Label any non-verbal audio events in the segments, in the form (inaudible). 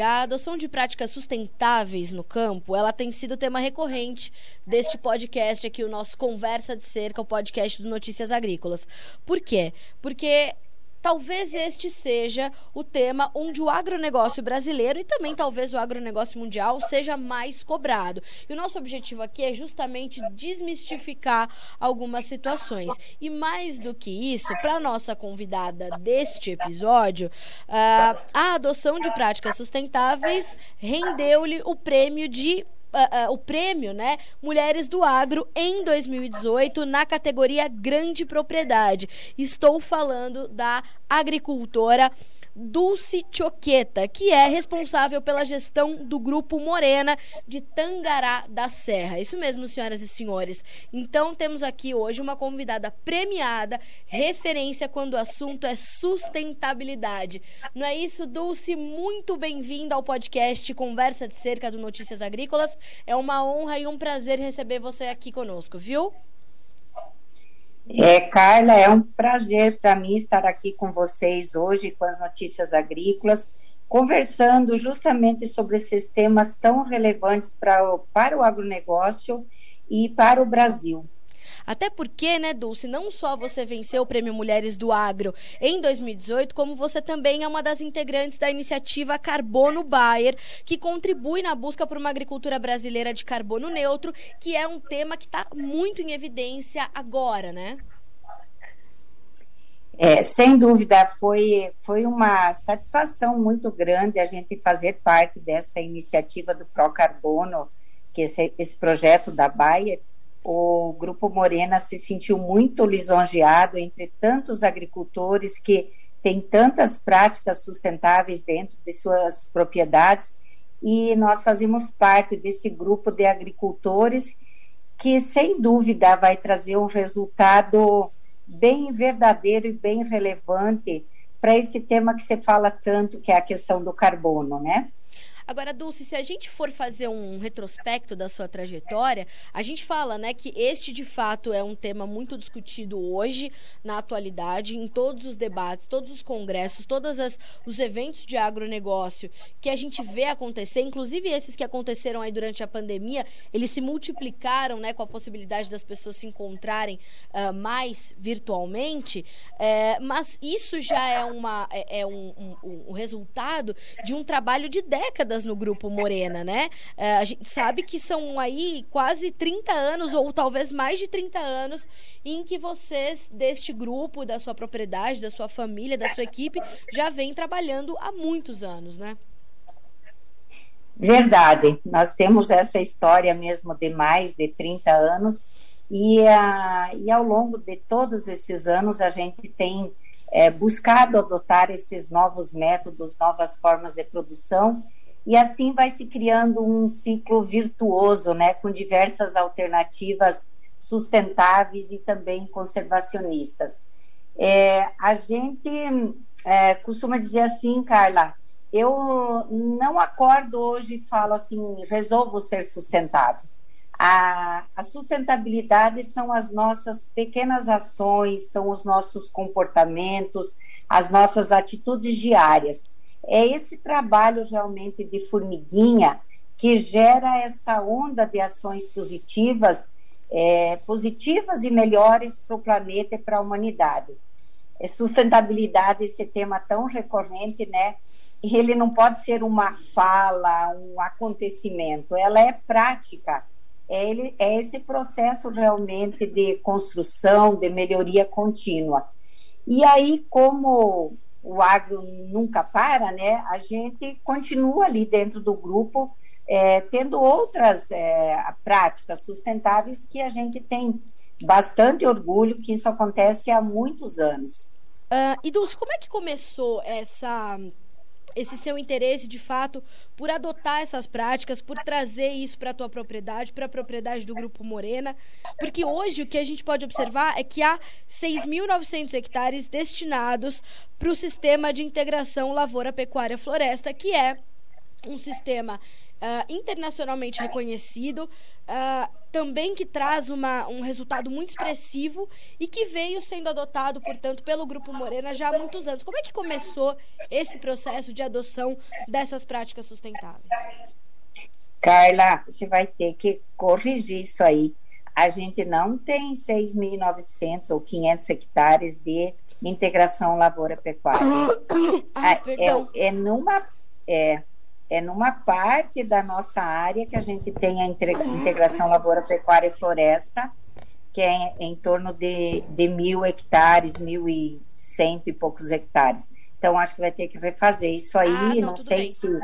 A adoção de práticas sustentáveis no campo, ela tem sido tema recorrente deste podcast aqui, o nosso Conversa de Cerca, o podcast do Notícias Agrícolas. Por quê? Porque talvez este seja o tema onde o agronegócio brasileiro e também talvez o agronegócio mundial seja mais cobrado. E o nosso objetivo aqui é justamente desmistificar algumas situações. E mais do que isso, para nossa convidada deste episódio, uh, a adoção de práticas sustentáveis rendeu-lhe o prêmio de Uh, uh, o prêmio, né, Mulheres do Agro em 2018 na categoria Grande Propriedade. Estou falando da agricultora Dulce Choqueta, que é responsável pela gestão do Grupo Morena de Tangará da Serra. Isso mesmo, senhoras e senhores. Então, temos aqui hoje uma convidada premiada, referência quando o assunto é sustentabilidade. Não é isso, Dulce? Muito bem-vinda ao podcast Conversa de Cerca do Notícias Agrícolas. É uma honra e um prazer receber você aqui conosco, viu? É, Carla, é um prazer para mim estar aqui com vocês hoje com as notícias agrícolas, conversando justamente sobre esses temas tão relevantes pra, para o agronegócio e para o Brasil. Até porque, né, Dulce, não só você venceu o Prêmio Mulheres do Agro em 2018, como você também é uma das integrantes da iniciativa Carbono Bayer, que contribui na busca por uma agricultura brasileira de carbono neutro, que é um tema que está muito em evidência agora, né? É, sem dúvida, foi, foi uma satisfação muito grande a gente fazer parte dessa iniciativa do Pro Carbono, que esse, esse projeto da Bayer, o Grupo Morena se sentiu muito lisonjeado entre tantos agricultores que têm tantas práticas sustentáveis dentro de suas propriedades e nós fazemos parte desse grupo de agricultores que, sem dúvida, vai trazer um resultado bem verdadeiro e bem relevante para esse tema que você fala tanto, que é a questão do carbono, né? Agora, Dulce, se a gente for fazer um retrospecto da sua trajetória, a gente fala, né, que este de fato é um tema muito discutido hoje, na atualidade, em todos os debates, todos os congressos, todos os eventos de agronegócio que a gente vê acontecer, inclusive esses que aconteceram aí durante a pandemia, eles se multiplicaram, né, com a possibilidade das pessoas se encontrarem uh, mais virtualmente, é, mas isso já é, uma, é, é um, um, um resultado de um trabalho de décadas no Grupo Morena, né? É, a gente sabe que são aí quase 30 anos, ou talvez mais de 30 anos, em que vocês, deste grupo, da sua propriedade, da sua família, da sua equipe, já vem trabalhando há muitos anos, né? Verdade, nós temos essa história mesmo de mais de 30 anos e, a, e ao longo de todos esses anos a gente tem é, buscado adotar esses novos métodos, novas formas de produção e assim vai se criando um ciclo virtuoso, né, com diversas alternativas sustentáveis e também conservacionistas. É, a gente é, costuma dizer assim, Carla, eu não acordo hoje e falo assim, resolvo ser sustentável. A, a, sustentabilidade são as nossas pequenas ações, são os nossos comportamentos, as nossas atitudes diárias. É esse trabalho realmente de formiguinha que gera essa onda de ações positivas, é, positivas e melhores para o planeta e para a humanidade. É sustentabilidade, esse tema tão recorrente, né? Ele não pode ser uma fala, um acontecimento, ela é prática. É, ele, é esse processo realmente de construção, de melhoria contínua. E aí, como o agro nunca para, né? A gente continua ali dentro do grupo, é, tendo outras é, práticas sustentáveis que a gente tem bastante orgulho que isso acontece há muitos anos. Uh, e Dulce, como é que começou essa esse seu interesse de fato por adotar essas práticas, por trazer isso para a tua propriedade, para a propriedade do Grupo Morena, porque hoje o que a gente pode observar é que há 6.900 hectares destinados para o sistema de integração lavoura-pecuária-floresta, que é um sistema uh, internacionalmente reconhecido, uh, também que traz uma, um resultado muito expressivo e que veio sendo adotado, portanto, pelo Grupo Morena já há muitos anos. Como é que começou esse processo de adoção dessas práticas sustentáveis? Carla, você vai ter que corrigir isso aí. A gente não tem 6.900 ou 500 hectares de integração lavoura-pecuária. Ah, é, é, numa é, é numa parte da nossa área que a gente tem a integração lavoura, pecuária e floresta, que é em torno de, de mil hectares, mil e cento e poucos hectares. Então, acho que vai ter que refazer isso aí, ah, não, não sei bem. se...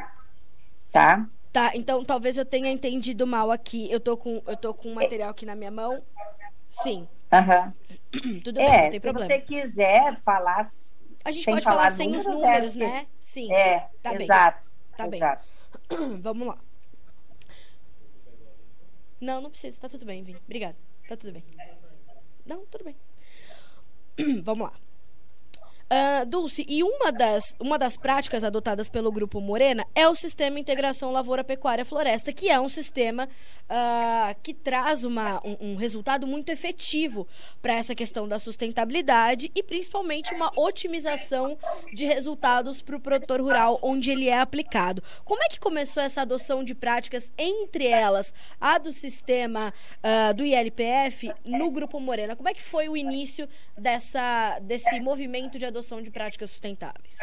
Tá? Tá, então talvez eu tenha entendido mal aqui. Eu tô com, eu tô com um material aqui na minha mão. Sim. Uhum. (clears throat) Tudo é, bem, não tem se problema. você quiser falar... A gente pode falar, falar sem números, os números, né? Sim. É, tá exato. Bem. Tá Exato. bem. (clears throat) Vamos lá. Não, não precisa. Tá tudo bem, Vini. Obrigada. Tá tudo bem. Não, tudo bem. (clears throat) Vamos lá. Uh, Dulce, e uma das, uma das práticas adotadas pelo Grupo Morena é o Sistema Integração Lavoura Pecuária Floresta, que é um sistema uh, que traz uma, um, um, resultado muito efetivo para essa questão da sustentabilidade e principalmente uma otimização de resultados para o produtor rural onde ele é aplicado. Como é que começou essa adoção de práticas, entre elas a do sistema uh, do ILPF, no Grupo Morena? Como é que foi o início dessa, desse movimento de adoção? Adoção de práticas sustentáveis?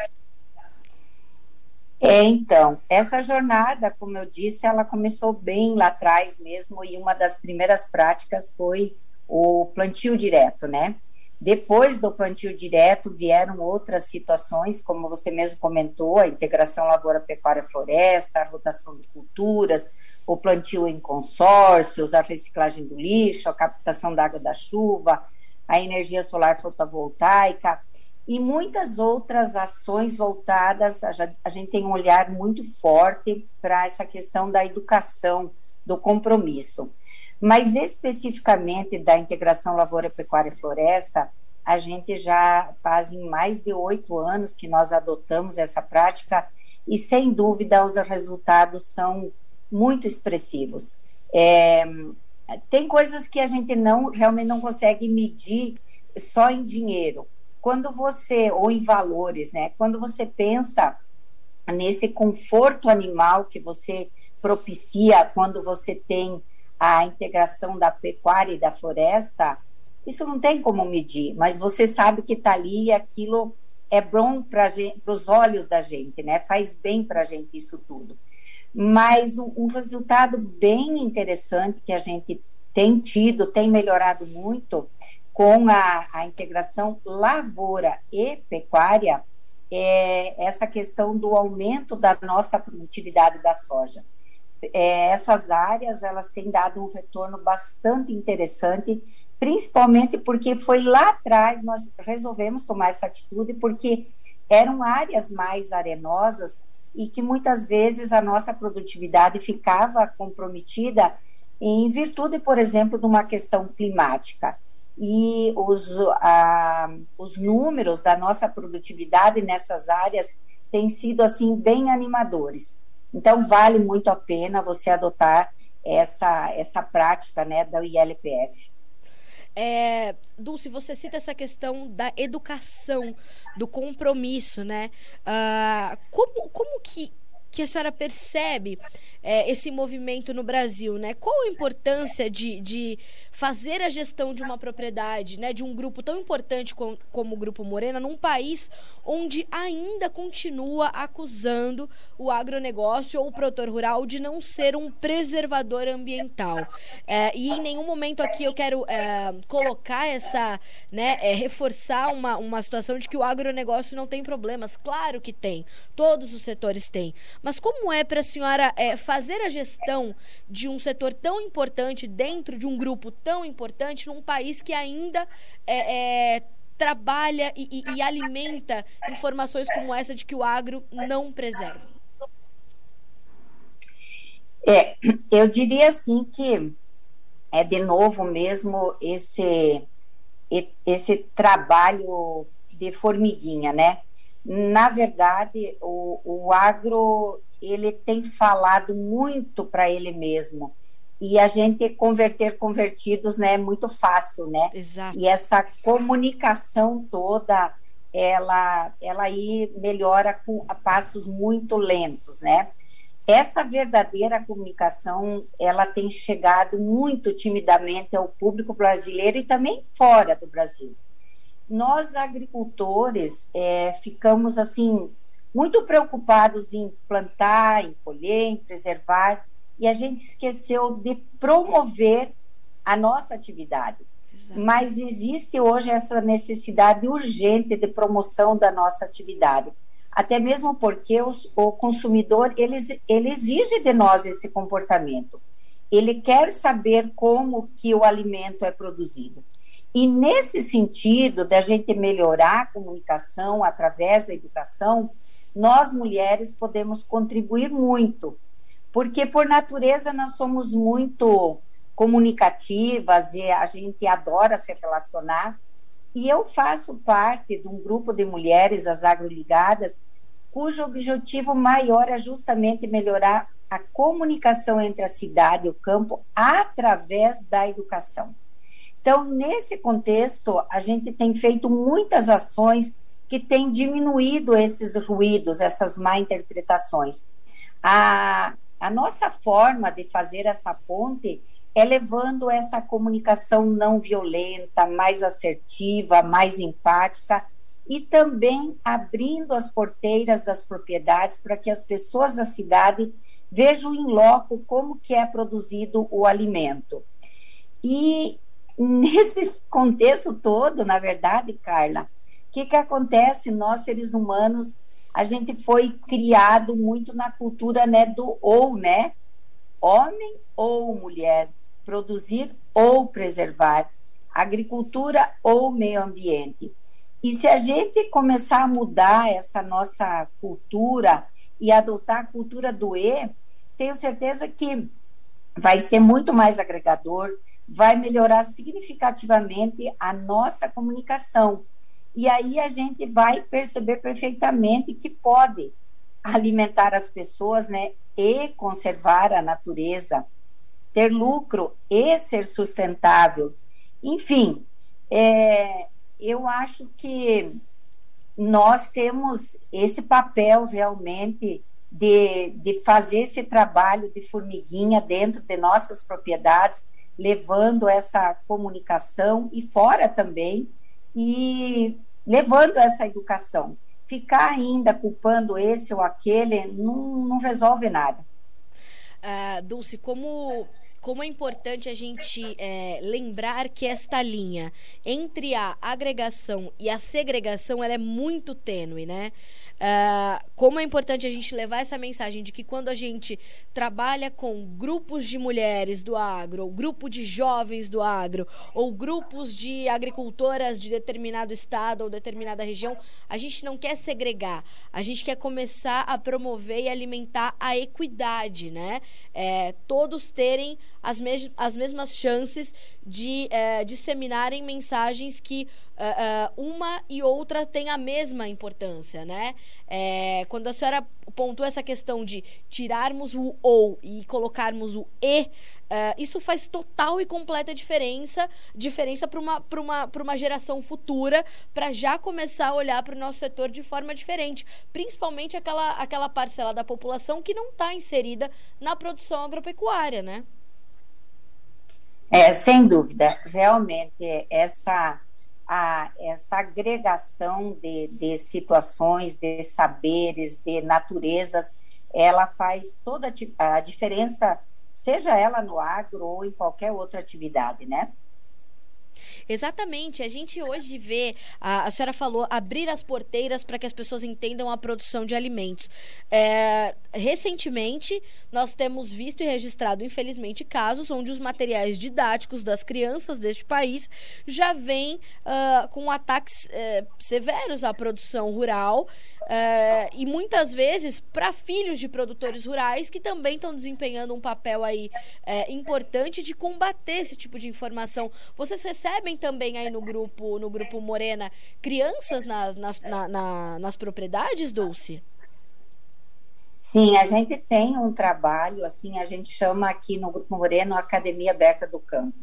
É, então, essa jornada, como eu disse, ela começou bem lá atrás mesmo, e uma das primeiras práticas foi o plantio direto, né? Depois do plantio direto vieram outras situações, como você mesmo comentou, a integração lavoura-pecuária-floresta, a rotação de culturas, o plantio em consórcios, a reciclagem do lixo, a captação da água da chuva, a energia solar fotovoltaica e muitas outras ações voltadas, a gente tem um olhar muito forte para essa questão da educação, do compromisso. Mas especificamente da integração lavoura, pecuária e floresta, a gente já faz mais de oito anos que nós adotamos essa prática e, sem dúvida, os resultados são muito expressivos. É, tem coisas que a gente não realmente não consegue medir só em dinheiro, quando você, ou em valores, né? Quando você pensa nesse conforto animal que você propicia quando você tem a integração da pecuária e da floresta, isso não tem como medir, mas você sabe que está ali e aquilo é bom para os olhos da gente, né? Faz bem para a gente isso tudo. Mas um, um resultado bem interessante que a gente tem tido, tem melhorado muito, com a, a integração lavoura e pecuária, é essa questão do aumento da nossa produtividade da soja. É, essas áreas elas têm dado um retorno bastante interessante, principalmente porque foi lá atrás nós resolvemos tomar essa atitude, porque eram áreas mais arenosas e que muitas vezes a nossa produtividade ficava comprometida em virtude, por exemplo, de uma questão climática e os, os números da nossa produtividade nessas áreas têm sido assim bem animadores. Então vale muito a pena você adotar essa essa prática né da ILPF. É, Dulce, você cita essa questão da educação, do compromisso, né? Uh, como, como que, que a senhora percebe é, esse movimento no Brasil, né? Qual a importância de, de fazer a gestão de uma propriedade, né, de um grupo tão importante como, como o Grupo Morena, num país onde ainda continua acusando o agronegócio ou o produtor rural de não ser um preservador ambiental. É, e em nenhum momento aqui eu quero é, colocar essa, né, é, reforçar uma, uma situação de que o agronegócio não tem problemas. Claro que tem, todos os setores têm. Mas como é para a senhora é, fazer a gestão de um setor tão importante dentro de um grupo tão importante num país que ainda é, é, trabalha e, e, e alimenta informações como essa de que o agro não preserva? É, eu diria assim que é de novo mesmo esse esse trabalho de formiguinha, né? Na verdade, o, o agro ele tem falado muito para ele mesmo. E a gente converter convertidos, né, é muito fácil, né? Exato. E essa comunicação toda, ela, ela aí melhora com a passos muito lentos, né? Essa verdadeira comunicação, ela tem chegado muito timidamente ao público brasileiro e também fora do Brasil. Nós, agricultores, é, ficamos, assim, muito preocupados em plantar, em colher, em preservar, e a gente esqueceu de promover a nossa atividade. Exato. Mas existe hoje essa necessidade urgente de promoção da nossa atividade até mesmo porque os, o consumidor ele, ele exige de nós esse comportamento. Ele quer saber como que o alimento é produzido. E nesse sentido, da gente melhorar a comunicação através da educação, nós mulheres podemos contribuir muito, porque por natureza nós somos muito comunicativas e a gente adora se relacionar, e eu faço parte de um grupo de mulheres, as agroligadas, cujo objetivo maior é justamente melhorar a comunicação entre a cidade e o campo através da educação. Então, nesse contexto, a gente tem feito muitas ações que têm diminuído esses ruídos, essas má interpretações. A, a nossa forma de fazer essa ponte é levando essa comunicação não violenta, mais assertiva, mais empática e também abrindo as porteiras das propriedades para que as pessoas da cidade vejam em loco como que é produzido o alimento. E nesse contexto todo, na verdade, Carla, o que, que acontece? Nós, seres humanos, a gente foi criado muito na cultura né, do ou, né? Homem ou mulher produzir ou preservar, agricultura ou meio ambiente. E se a gente começar a mudar essa nossa cultura e adotar a cultura do E, tenho certeza que vai ser muito mais agregador, vai melhorar significativamente a nossa comunicação. E aí a gente vai perceber perfeitamente que pode alimentar as pessoas, né, e conservar a natureza ter lucro e ser sustentável. Enfim, é, eu acho que nós temos esse papel realmente de, de fazer esse trabalho de formiguinha dentro de nossas propriedades, levando essa comunicação e fora também, e levando essa educação. Ficar ainda culpando esse ou aquele não, não resolve nada. Uh, Dulce, como, como é importante a gente é, lembrar que esta linha entre a agregação e a segregação ela é muito tênue, né? Uh, como é importante a gente levar essa mensagem de que quando a gente trabalha com grupos de mulheres do agro, ou grupo de jovens do agro, ou grupos de agricultoras de determinado estado ou determinada região, a gente não quer segregar, a gente quer começar a promover e alimentar a equidade, né? É, todos terem as, mes as mesmas chances de é, disseminarem mensagens que uh, uh, uma e outra têm a mesma importância, né? É, quando a senhora pontuou essa questão de tirarmos o ou e colocarmos o e, Uh, isso faz total e completa diferença diferença para uma, uma, uma geração futura, para já começar a olhar para o nosso setor de forma diferente, principalmente aquela, aquela parcela da população que não está inserida na produção agropecuária, né? É, sem dúvida, realmente essa a, essa agregação de, de situações, de saberes, de naturezas, ela faz toda a diferença, seja ela no agro ou em qualquer outra atividade, né? Exatamente. A gente hoje vê, a, a senhora falou, abrir as porteiras para que as pessoas entendam a produção de alimentos. É, recentemente, nós temos visto e registrado, infelizmente, casos onde os materiais didáticos das crianças deste país já vêm uh, com ataques uh, severos à produção rural uh, e muitas vezes para filhos de produtores rurais que também estão desempenhando um papel aí uh, importante de combater esse tipo de informação. Vocês recebem também aí no grupo, no grupo Morena, crianças nas, nas, na, na, nas propriedades, Dulce? Sim, a gente tem um trabalho, assim, a gente chama aqui no Grupo Moreno Academia Aberta do Campo.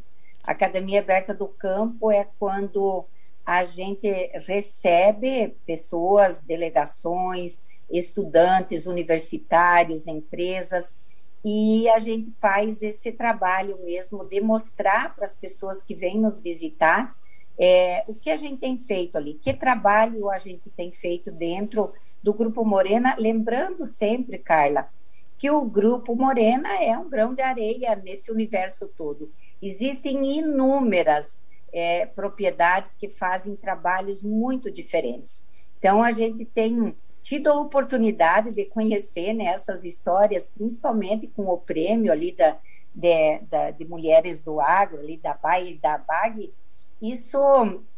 A Academia Aberta do Campo é quando a gente recebe pessoas, delegações, estudantes, universitários, empresas, e a gente faz esse trabalho mesmo de mostrar para as pessoas que vêm nos visitar é, o que a gente tem feito ali, que trabalho a gente tem feito dentro do Grupo Morena, lembrando sempre, Carla, que o Grupo Morena é um grão de areia nesse universo todo. Existem inúmeras é, propriedades que fazem trabalhos muito diferentes. Então, a gente tem tido a oportunidade de conhecer né, essas histórias, principalmente com o prêmio ali da, de, da, de mulheres do agro, ali da BAE e da BAG, isso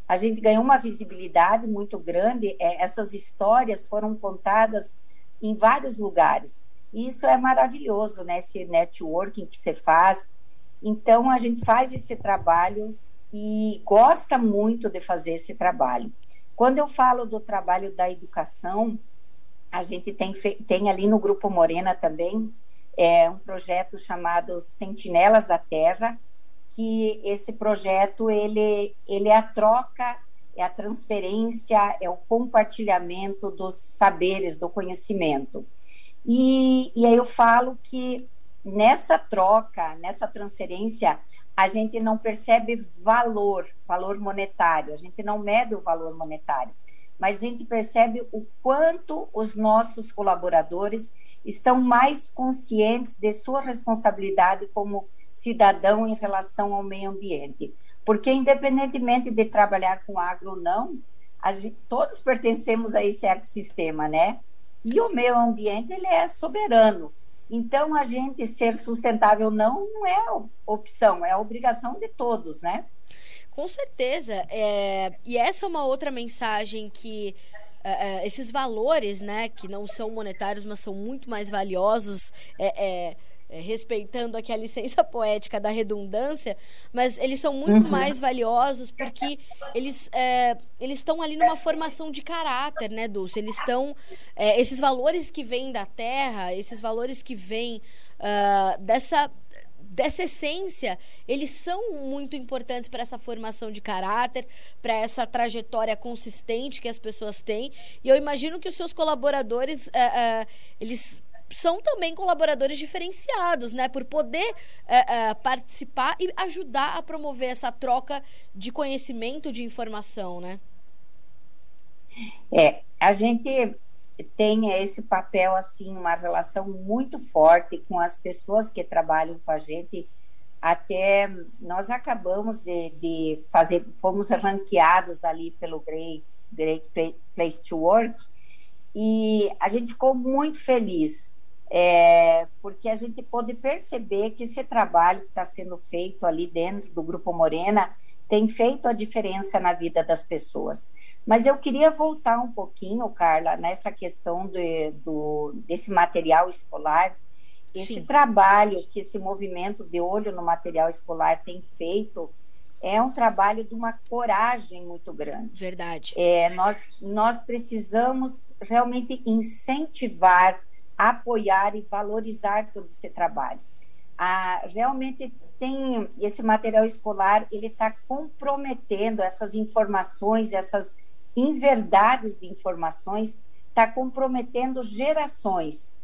a gente ganhou uma visibilidade muito grande. É, essas histórias foram contadas em vários lugares. Isso é maravilhoso, né? Esse networking que você faz. Então, a gente faz esse trabalho e gosta muito de fazer esse trabalho. Quando eu falo do trabalho da educação, a gente tem, tem ali no Grupo Morena também é, um projeto chamado Sentinelas da Terra, que esse projeto ele, ele é a troca, é a transferência, é o compartilhamento dos saberes, do conhecimento. E, e aí eu falo que nessa troca, nessa transferência, a gente não percebe valor, valor monetário, a gente não mede o valor monetário, mas a gente percebe o quanto os nossos colaboradores estão mais conscientes de sua responsabilidade como cidadão em relação ao meio ambiente. Porque, independentemente de trabalhar com agro ou não, gente, todos pertencemos a esse ecossistema, né? E o meio ambiente, ele é soberano. Então, a gente ser sustentável não, não é opção, é obrigação de todos, né? Com certeza. É... E essa é uma outra mensagem que é, é, esses valores, né, que não são monetários, mas são muito mais valiosos, é, é é, respeitando aqui a licença (laughs) poética da redundância, mas eles são muito uhum. mais valiosos porque eles é, eles estão ali numa formação de caráter, né, Dulce? Eles estão é, esses valores que vêm da terra, esses valores que vêm uh, dessa dessa essência, eles são muito importantes para essa formação de caráter, para essa trajetória consistente que as pessoas têm. E eu imagino que os seus colaboradores, uh, uh, eles são também colaboradores diferenciados, né? Por poder é, participar e ajudar a promover essa troca de conhecimento, de informação, né? É, a gente tem esse papel, assim, uma relação muito forte com as pessoas que trabalham com a gente. Até nós acabamos de, de fazer, fomos ranqueados ali pelo Great, Great Place to Work, e a gente ficou muito feliz é, porque a gente pode perceber que esse trabalho que está sendo feito ali dentro do Grupo Morena tem feito a diferença na vida das pessoas. Mas eu queria voltar um pouquinho, Carla, nessa questão de, do, desse material escolar, esse Sim. trabalho que esse movimento de olho no material escolar tem feito é um trabalho de uma coragem muito grande. Verdade. É, nós, nós precisamos realmente incentivar apoiar e valorizar todo esse trabalho. Ah, realmente tem esse material escolar, ele está comprometendo essas informações, essas inverdades de informações, está comprometendo gerações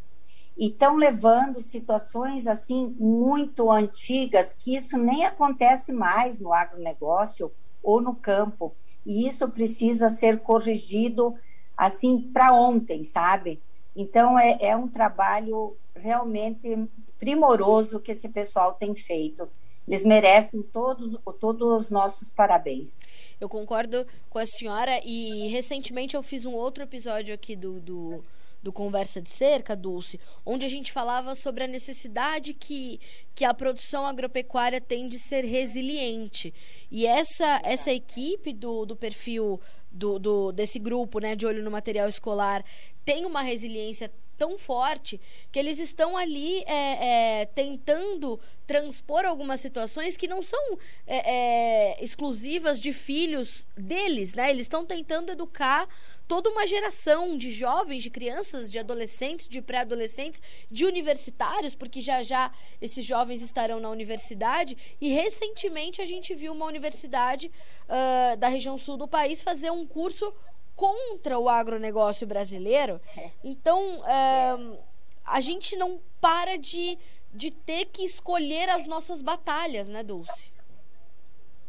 e estão levando situações assim muito antigas que isso nem acontece mais no agronegócio ou no campo e isso precisa ser corrigido assim para ontem, sabe? Então, é, é um trabalho realmente primoroso que esse pessoal tem feito. Eles merecem todos todos os nossos parabéns. Eu concordo com a senhora e recentemente eu fiz um outro episódio aqui do, do, do, Conversa de Cerca, Dulce, onde a gente falava sobre a necessidade que, que a produção agropecuária tem de ser resiliente. E essa, essa equipe do, do perfil do, do, desse grupo né, de olho no material escolar tem uma resiliência tão forte que eles estão ali é, é, tentando transpor algumas situações que não são é, é exclusivas de filhos deles, né? Eles estão tentando educar toda uma geração de jovens, de crianças, de adolescentes, de pré-adolescentes, de universitários, porque já já esses jovens estarão na universidade. E recentemente a gente viu uma universidade uh, da região sul do país fazer um curso contra o agronegócio brasileiro. É. Então, uh, a gente não para de, de ter que escolher as nossas batalhas, né, Dulce?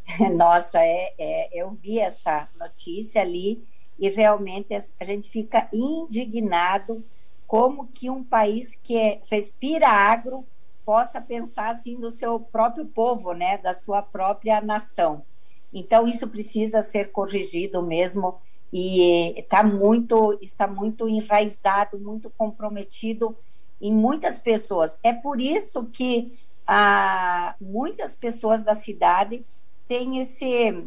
(laughs) Nossa, é, é, eu vi essa notícia ali e realmente a gente fica indignado como que um país que é, respira agro possa pensar assim no seu próprio povo, né, da sua própria nação. Então isso precisa ser corrigido mesmo e está muito está muito enraizado, muito comprometido em muitas pessoas. É por isso que ah, muitas pessoas da cidade tem esse,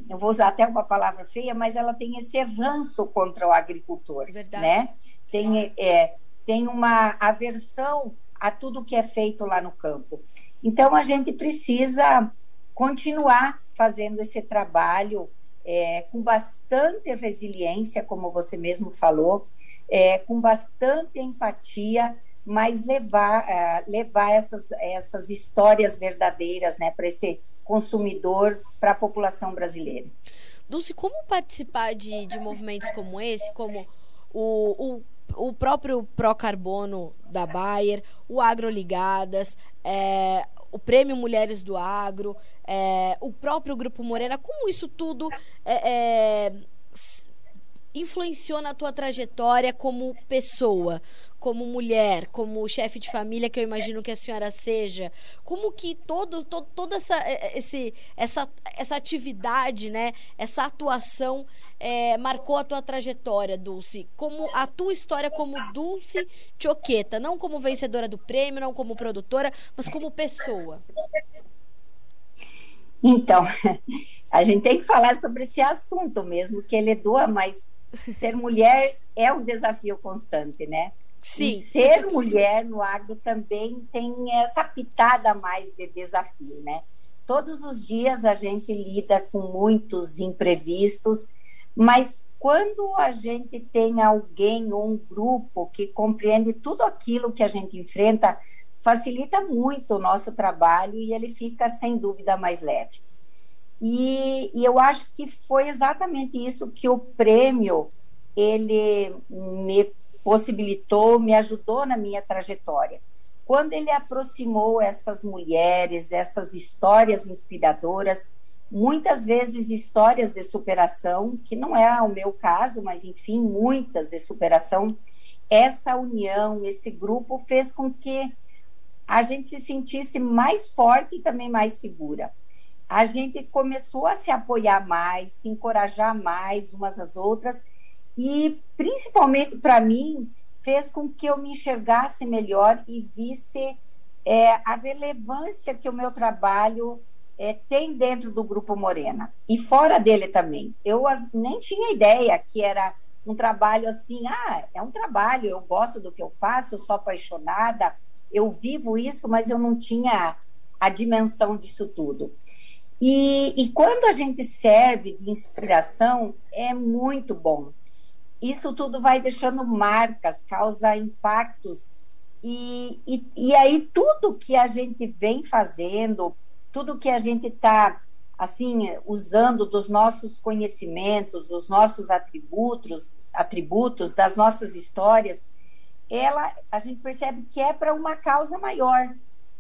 eu vou usar até uma palavra feia, mas ela tem esse ranço contra o agricultor, Verdade. né? Tem, é, tem uma aversão a tudo que é feito lá no campo. Então a gente precisa continuar fazendo esse trabalho é, com bastante resiliência, como você mesmo falou, é, com bastante empatia, mas levar, é, levar essas, essas histórias verdadeiras né, para esse consumidor para a população brasileira. Dulce, como participar de, de movimentos como esse, como o, o, o próprio Procarbono da Bayer, o Agroligadas, é, o Prêmio Mulheres do Agro, é, o próprio Grupo Morena, como isso tudo é, é influenciou na tua trajetória como pessoa, como mulher, como chefe de família que eu imagino que a senhora seja? Como que todo, todo toda essa, é, é, esse, essa, essa atividade, né, essa atuação é, marcou a tua trajetória, Dulce? Como a tua história como Dulce Choqueta, não como vencedora do prêmio, não como produtora, mas como pessoa. Então, (laughs) a gente tem que falar sobre esse assunto mesmo, que ele doa mais ser mulher é um desafio constante, né? Sim. E ser mulher no agro também tem essa pitada a mais de desafio, né? Todos os dias a gente lida com muitos imprevistos, mas quando a gente tem alguém ou um grupo que compreende tudo aquilo que a gente enfrenta, facilita muito o nosso trabalho e ele fica, sem dúvida, mais leve. E, e, eu acho que foi exatamente isso que o prêmio ele me possibilitou, me ajudou na minha trajetória. Quando ele aproximou essas mulheres, essas histórias inspiradoras, muitas vezes histórias de superação, que não é o meu caso, mas enfim, muitas de superação, essa união, esse grupo fez com que a gente se sentisse mais forte e também mais segura a gente começou a se apoiar mais, se encorajar mais umas às outras e principalmente para mim fez com que eu me enxergasse melhor e visse é, a relevância que o meu trabalho é, tem dentro do grupo Morena e fora dele também. Eu as, nem tinha ideia que era um trabalho assim, ah, é um trabalho, eu gosto do que eu faço, eu sou apaixonada, eu vivo isso, mas eu não tinha a dimensão disso tudo. E, e quando a gente serve de inspiração, é muito bom. Isso tudo vai deixando marcas, causa impactos. E, e, e aí, tudo que a gente vem fazendo, tudo que a gente está assim usando dos nossos conhecimentos, dos nossos atributos, atributos das nossas histórias, ela a gente percebe que é para uma causa maior.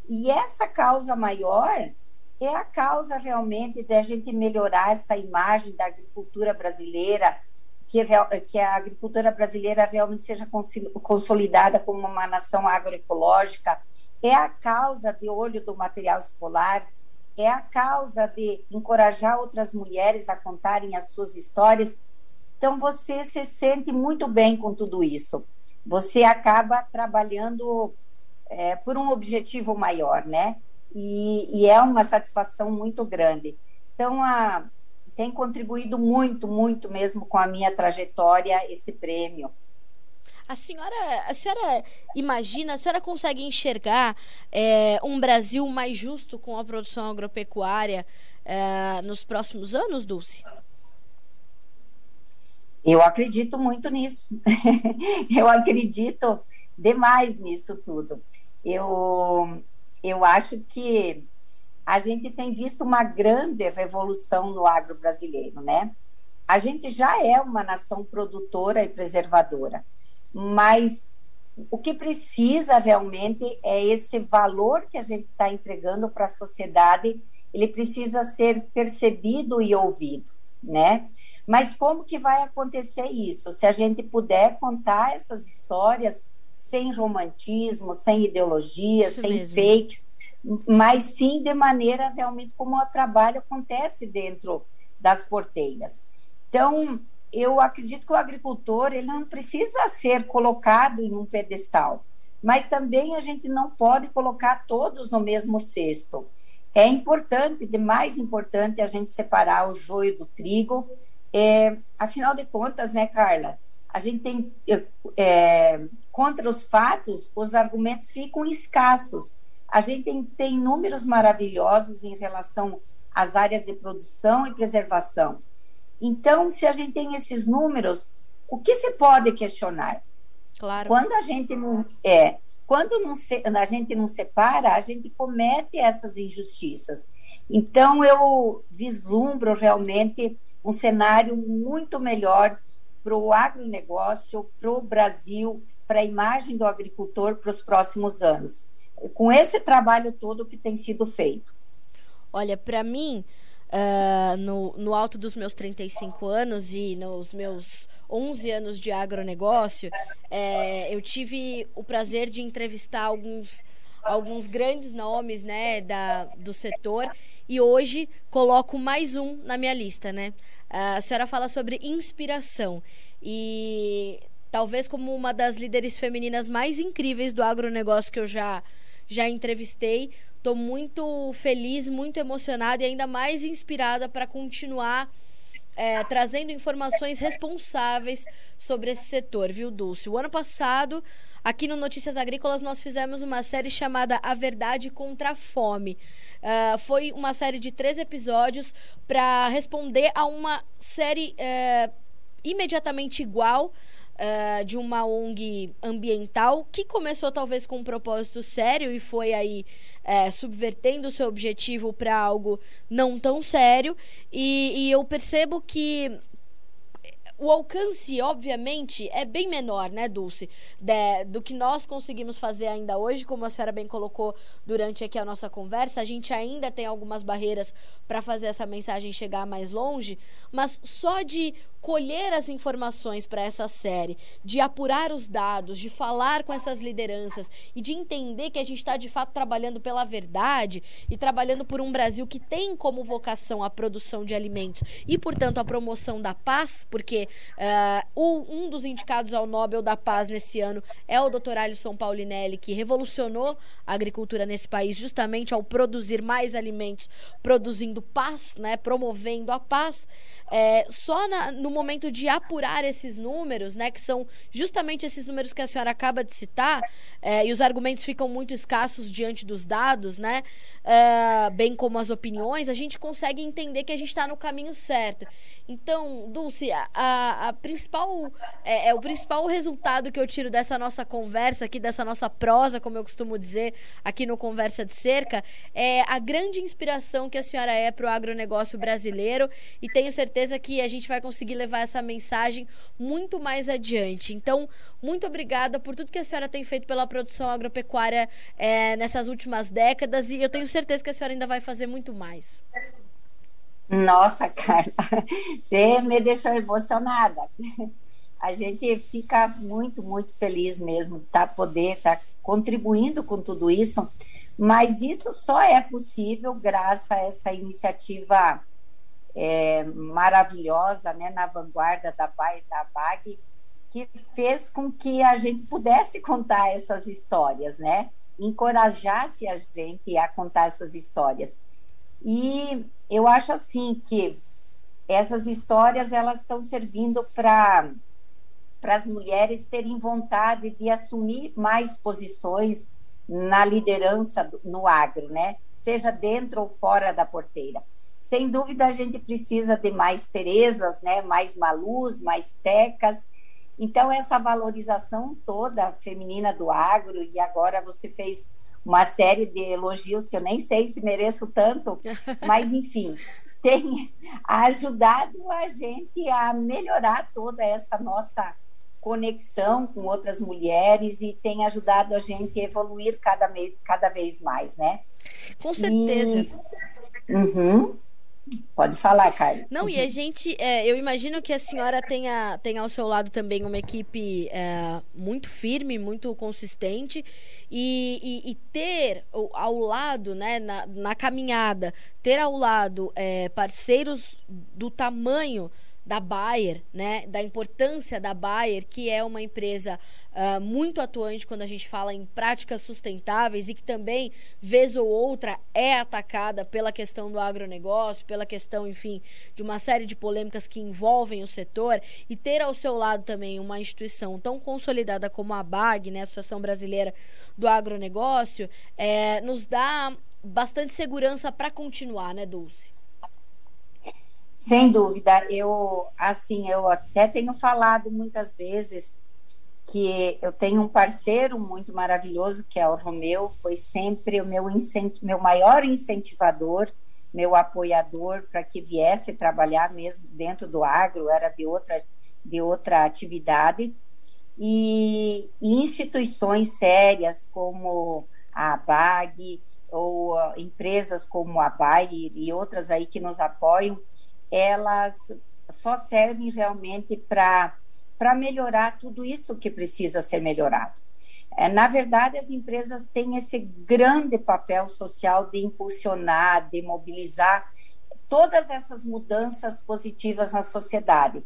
E essa causa maior é a causa realmente de a gente melhorar essa imagem da agricultura brasileira, que, que a agricultura brasileira realmente seja consolidada como uma nação agroecológica, é a causa de olho do material escolar, é a causa de encorajar outras mulheres a contarem as suas histórias. Então, você se sente muito bem com tudo isso. Você acaba trabalhando é, por um objetivo maior, né? E, e é uma satisfação muito grande. Então, a, tem contribuído muito, muito mesmo com a minha trajetória esse prêmio. A senhora, a senhora imagina, a senhora consegue enxergar é, um Brasil mais justo com a produção agropecuária é, nos próximos anos, Dulce? Eu acredito muito nisso. (laughs) eu acredito demais nisso tudo. Eu, eu acho que a gente tem visto uma grande revolução no agro brasileiro, né? A gente já é uma nação produtora e preservadora, mas o que precisa realmente é esse valor que a gente está entregando para a sociedade, ele precisa ser percebido e ouvido, né? Mas como que vai acontecer isso? Se a gente puder contar essas histórias sem romantismo, sem ideologia, isso sem mesmo. fakes, mas sim de maneira realmente como o trabalho acontece dentro das porteiras. Então, eu acredito que o agricultor ele não precisa ser colocado em um pedestal, mas também a gente não pode colocar todos no mesmo cesto. É importante, de mais importante, a gente separar o joio do trigo é, afinal de contas, né, Carla? A gente tem é, contra os fatos, os argumentos ficam escassos. A gente tem, tem números maravilhosos em relação às áreas de produção e preservação. Então, se a gente tem esses números, o que se pode questionar? Claro. Quando a gente não é, quando não se, a gente não separa, a gente comete essas injustiças. Então, eu vislumbro realmente um cenário muito melhor para o agronegócio, para o Brasil, para a imagem do agricultor para os próximos anos, com esse trabalho todo que tem sido feito. Olha, para mim, uh, no, no alto dos meus 35 anos e nos meus 11 anos de agronegócio, é, eu tive o prazer de entrevistar alguns alguns grandes nomes né, da, do setor e hoje coloco mais um na minha lista, né? A senhora fala sobre inspiração e talvez como uma das líderes femininas mais incríveis do agronegócio que eu já já entrevistei. Estou muito feliz, muito emocionada e ainda mais inspirada para continuar é, trazendo informações responsáveis sobre esse setor, viu, Dulce? O ano passado, aqui no Notícias Agrícolas, nós fizemos uma série chamada A Verdade contra a Fome. Uh, foi uma série de três episódios para responder a uma série uh, imediatamente igual. Uh, de uma ONG ambiental que começou talvez com um propósito sério e foi aí é, subvertendo o seu objetivo para algo não tão sério. E, e eu percebo que o alcance, obviamente, é bem menor, né, Dulce, de, do que nós conseguimos fazer ainda hoje, como a senhora bem colocou durante aqui a nossa conversa. A gente ainda tem algumas barreiras para fazer essa mensagem chegar mais longe, mas só de colher as informações para essa série, de apurar os dados, de falar com essas lideranças e de entender que a gente está de fato trabalhando pela verdade e trabalhando por um Brasil que tem como vocação a produção de alimentos e, portanto, a promoção da paz, porque uh, um dos indicados ao Nobel da Paz nesse ano é o Dr. Alisson Paulinelli, que revolucionou a agricultura nesse país justamente ao produzir mais alimentos, produzindo paz, né, promovendo a paz. É, só na, no momento de apurar esses números, né, que são justamente esses números que a senhora acaba de citar, é, e os argumentos ficam muito escassos diante dos dados, né, é, bem como as opiniões, a gente consegue entender que a gente está no caminho certo. Então, Dulce, a, a, a principal é, é, o principal resultado que eu tiro dessa nossa conversa aqui, dessa nossa prosa, como eu costumo dizer aqui no Conversa de Cerca, é a grande inspiração que a senhora é para o agronegócio brasileiro e tenho certeza que a gente vai conseguir levar essa mensagem muito mais adiante. Então, muito obrigada por tudo que a senhora tem feito pela produção agropecuária é, nessas últimas décadas e eu tenho certeza que a senhora ainda vai fazer muito mais. Nossa, Carla, (laughs) você me deixou emocionada. A gente fica muito, muito feliz mesmo de tá, poder estar tá contribuindo com tudo isso, mas isso só é possível graças a essa iniciativa é, maravilhosa, né, na vanguarda da da BAG, que fez com que a gente pudesse contar essas histórias, né? Encorajasse a gente a contar essas histórias. E eu acho assim que essas histórias elas estão servindo para para as mulheres terem vontade de assumir mais posições na liderança no agro, né? Seja dentro ou fora da porteira. Sem dúvida, a gente precisa de mais Terezas, né? Mais Malus, mais Tecas. Então, essa valorização toda feminina do agro, e agora você fez uma série de elogios que eu nem sei se mereço tanto, (laughs) mas enfim, tem ajudado a gente a melhorar toda essa nossa conexão com outras mulheres e tem ajudado a gente a evoluir cada, cada vez mais, né? Com certeza. E... Uhum. Pode falar, Caio. Não, e a gente, é, eu imagino que a senhora tenha, tenha ao seu lado também uma equipe é, muito firme, muito consistente, e, e, e, ter ao lado, né, na, na caminhada, ter ao lado é, parceiros do tamanho da Bayer, né, da importância da Bayer, que é uma empresa uh, muito atuante quando a gente fala em práticas sustentáveis e que também, vez ou outra, é atacada pela questão do agronegócio, pela questão, enfim, de uma série de polêmicas que envolvem o setor, e ter ao seu lado também uma instituição tão consolidada como a BAG, né, a Associação Brasileira do Agronegócio, é, nos dá bastante segurança para continuar, né, Dulce? Sem dúvida, eu assim, eu até tenho falado muitas vezes que eu tenho um parceiro muito maravilhoso que é o Romeu, foi sempre o meu meu maior incentivador, meu apoiador para que viesse trabalhar mesmo dentro do agro, era de outra de outra atividade. E, e instituições sérias como a BAG ou uh, empresas como a BAI e outras aí que nos apoiam, elas só servem realmente para melhorar tudo isso que precisa ser melhorado. É, na verdade, as empresas têm esse grande papel social de impulsionar, de mobilizar todas essas mudanças positivas na sociedade.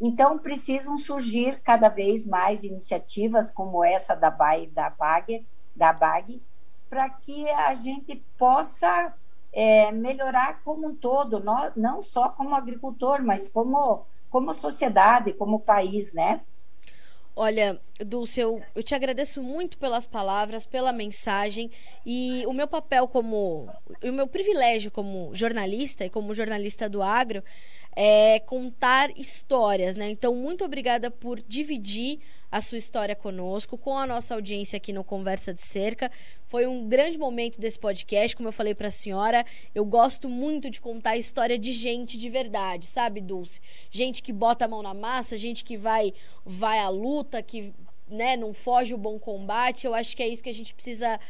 Então, precisam surgir cada vez mais iniciativas como essa da BAG, da BAG, da BAG para que a gente possa é, melhorar como um todo, não, não só como agricultor, mas como, como sociedade, como país, né? Olha, Dulce, eu, eu te agradeço muito pelas palavras, pela mensagem e o meu papel como, o meu privilégio como jornalista e como jornalista do agro é contar histórias, né? Então, muito obrigada por dividir a sua história conosco, com a nossa audiência aqui no Conversa de Cerca. Foi um grande momento desse podcast, como eu falei para a senhora. Eu gosto muito de contar a história de gente de verdade, sabe, Dulce? Gente que bota a mão na massa, gente que vai, vai à luta, que né, não foge o bom combate. Eu acho que é isso que a gente precisa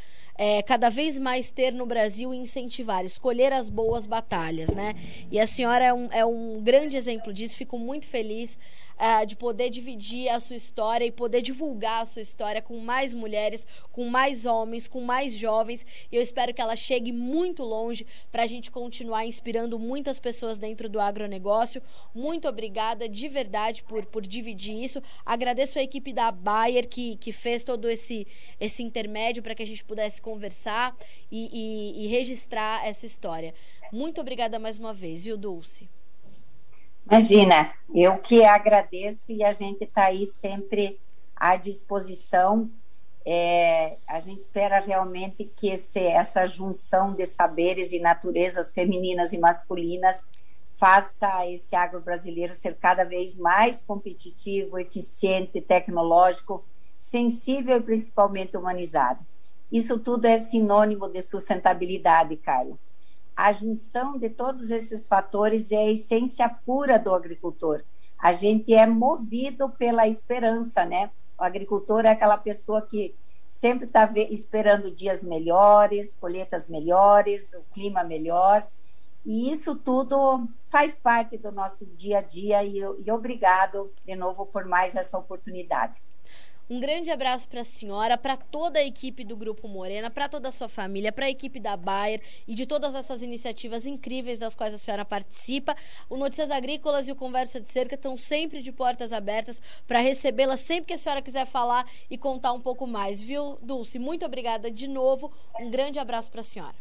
é, cada vez mais ter no Brasil e incentivar, escolher as boas batalhas, né? E a senhora é um, é um grande exemplo disso, fico muito feliz uh, de poder dividir a sua história e poder divulgar a sua história com mais mulheres, com mais homens, com mais jovens. E eu espero que ela chegue muito longe para a gente continuar inspirando muitas pessoas dentro do agronegócio. Muito obrigada de verdade por, por dividir isso. Agradeço a equipe da Bayer que, que fez todo esse, esse intermédio para que a gente pudesse conversar e, e, e registrar essa história. Muito obrigada mais uma vez, viu, Dulce? Imagina, eu que agradeço e a gente está aí sempre à disposição. É, a gente espera realmente que esse, essa junção de saberes e naturezas femininas e masculinas faça esse agro brasileiro ser cada vez mais competitivo, eficiente, tecnológico, sensível e principalmente humanizado. Isso tudo é sinônimo de sustentabilidade, Caio a junção de todos esses fatores é a essência pura do agricultor. A gente é movido pela esperança, né? O agricultor é aquela pessoa que sempre está esperando dias melhores, colheitas melhores, o clima melhor. E isso tudo faz parte do nosso dia a dia e, e obrigado de novo por mais essa oportunidade. Um grande abraço para a senhora, para toda a equipe do Grupo Morena, para toda a sua família, para a equipe da Bayer e de todas essas iniciativas incríveis das quais a senhora participa. O Notícias Agrícolas e o Conversa de Cerca estão sempre de portas abertas para recebê-la sempre que a senhora quiser falar e contar um pouco mais, viu, Dulce? Muito obrigada de novo. Um grande abraço para a senhora.